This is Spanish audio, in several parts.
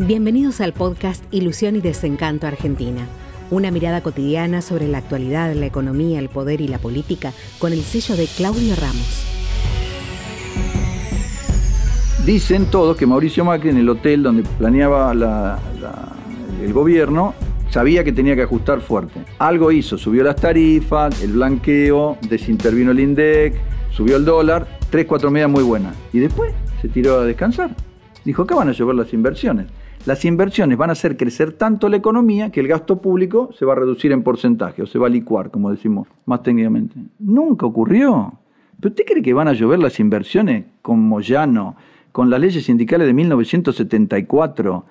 Bienvenidos al podcast Ilusión y Desencanto Argentina. Una mirada cotidiana sobre la actualidad, la economía, el poder y la política con el sello de Claudio Ramos. Dicen todos que Mauricio Macri en el hotel donde planeaba el gobierno sabía que tenía que ajustar fuerte. Algo hizo, subió las tarifas, el blanqueo, desintervino el INDEC, subió el dólar, tres, cuatro medidas muy buenas. Y después se tiró a descansar. Dijo, ¿qué van a llover las inversiones? Las inversiones van a hacer crecer tanto la economía que el gasto público se va a reducir en porcentaje o se va a licuar, como decimos más técnicamente. Nunca ocurrió. ¿Pero usted cree que van a llover las inversiones con Moyano, con las leyes sindicales de 1974,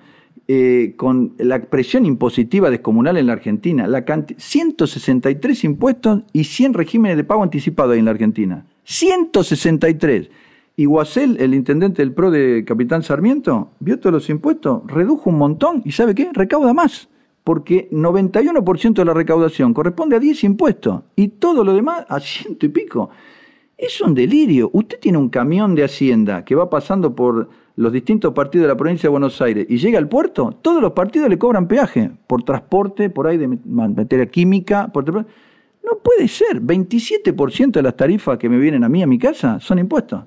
eh, con la presión impositiva descomunal en la Argentina, la 163 impuestos y 100 regímenes de pago anticipado ahí en la Argentina. 163. Y Guasel, el intendente del PRO de Capitán Sarmiento, vio todos los impuestos, redujo un montón y ¿sabe qué? Recauda más. Porque 91% de la recaudación corresponde a 10 impuestos y todo lo demás a ciento y pico. Es un delirio. Usted tiene un camión de Hacienda que va pasando por los distintos partidos de la provincia de Buenos Aires y llega al puerto, todos los partidos le cobran peaje por transporte, por ahí de materia química. Por... No puede ser. 27% de las tarifas que me vienen a mí a mi casa son impuestos.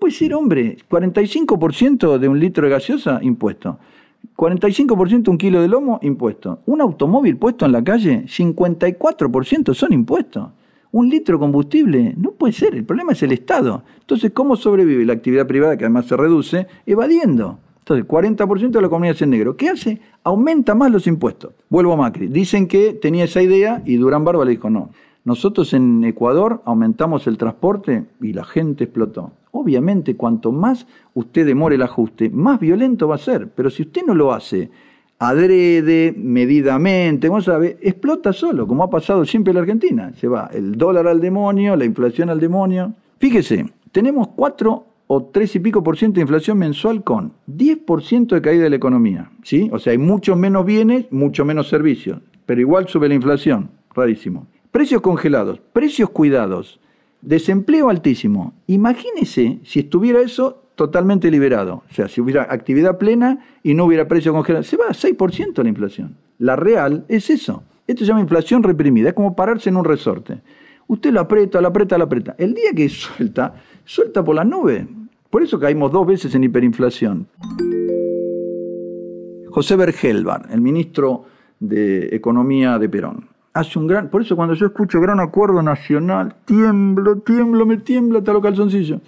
Puede ser, hombre. 45% de un litro de gaseosa, impuesto. 45% un kilo de lomo, impuesto. Un automóvil puesto en la calle, 54% son impuestos un litro de combustible. No puede ser, el problema es el Estado. Entonces, ¿cómo sobrevive la actividad privada, que además se reduce? Evadiendo. Entonces, 40% de la comunidad es en negro. ¿Qué hace? Aumenta más los impuestos. Vuelvo a Macri. Dicen que tenía esa idea y Durán Barba le dijo no. Nosotros en Ecuador aumentamos el transporte y la gente explotó. Obviamente, cuanto más usted demore el ajuste, más violento va a ser. Pero si usted no lo hace adrede, medidamente, sabe, explota solo, como ha pasado siempre en la Argentina. Se va el dólar al demonio, la inflación al demonio. Fíjese, tenemos 4 o 3 y pico por ciento de inflación mensual con 10% de caída de la economía. ¿sí? O sea, hay muchos menos bienes, mucho menos servicios, pero igual sube la inflación. Rarísimo. Precios congelados, precios cuidados, desempleo altísimo. Imagínese si estuviera eso totalmente liberado. O sea, si hubiera actividad plena y no hubiera precio congelado, se va a 6% la inflación. La real es eso. Esto se llama inflación reprimida, es como pararse en un resorte. Usted lo aprieta, lo aprieta, lo aprieta. El día que suelta, suelta por la nube. Por eso caímos dos veces en hiperinflación. José Bergelbar, el ministro de Economía de Perón, hace un gran. Por eso, cuando yo escucho gran acuerdo nacional, tiemblo, tiemblo, me tiembla hasta los calzoncillos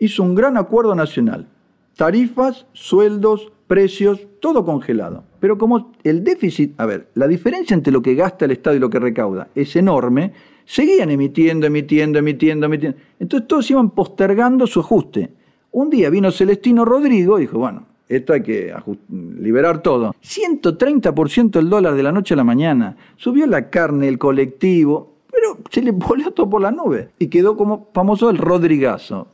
hizo un gran acuerdo nacional. Tarifas, sueldos, precios, todo congelado. Pero como el déficit, a ver, la diferencia entre lo que gasta el Estado y lo que recauda es enorme, seguían emitiendo, emitiendo, emitiendo, emitiendo. Entonces todos iban postergando su ajuste. Un día vino Celestino Rodrigo y dijo, bueno, esto hay que liberar todo. 130% el dólar de la noche a la mañana. Subió la carne, el colectivo, pero se le volvió todo por la nube. Y quedó como famoso el Rodrigazo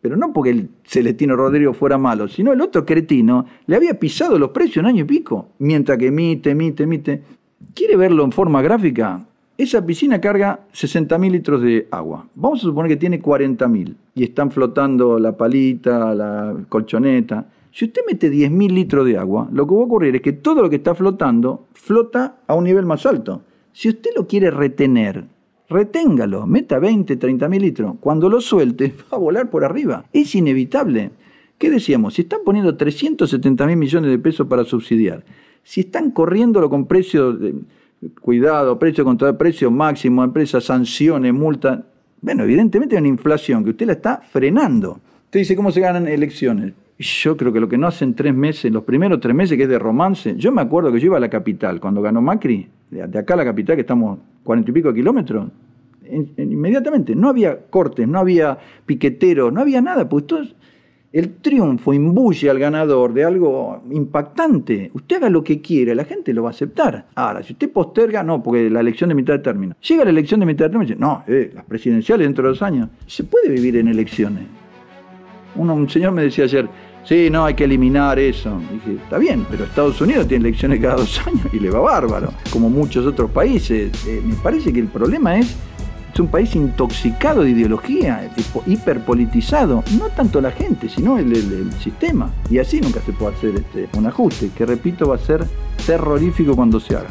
pero no porque el Celestino Rodrigo fuera malo, sino el otro cretino le había pisado los precios un año y pico, mientras que emite, emite, emite. ¿Quiere verlo en forma gráfica? Esa piscina carga 60.000 litros de agua. Vamos a suponer que tiene 40.000 y están flotando la palita, la colchoneta. Si usted mete 10.000 litros de agua, lo que va a ocurrir es que todo lo que está flotando flota a un nivel más alto. Si usted lo quiere retener reténgalo, meta 20, 30 mil litros. Cuando lo suelte, va a volar por arriba. Es inevitable. ¿Qué decíamos? Si están poniendo 370 mil millones de pesos para subsidiar, si están corriéndolo con precios de cuidado, precio contra precio máximo, empresas, sanciones, multas, bueno, evidentemente hay una inflación que usted la está frenando. Usted dice, ¿cómo se ganan elecciones? Yo creo que lo que no hacen tres meses, los primeros tres meses que es de romance, yo me acuerdo que yo iba a la capital cuando ganó Macri, de acá a la capital que estamos cuarenta y pico kilómetros, inmediatamente, no había cortes, no había piqueteros, no había nada, pues todo, el triunfo imbuye al ganador de algo impactante. Usted haga lo que quiera, la gente lo va a aceptar. Ahora, si usted posterga, no, porque la elección de mitad de término. Llega la elección de mitad de término dice, no, eh, las presidenciales dentro de dos años. Se puede vivir en elecciones. un señor me decía ayer, sí, no, hay que eliminar eso. Dije, está bien, pero Estados Unidos tiene elecciones cada dos años y le va bárbaro, como muchos otros países. Eh, me parece que el problema es, es un país intoxicado de ideología, hiperpolitizado, no tanto la gente, sino el, el sistema. Y así nunca se puede hacer este, un ajuste, que repito, va a ser terrorífico cuando se haga.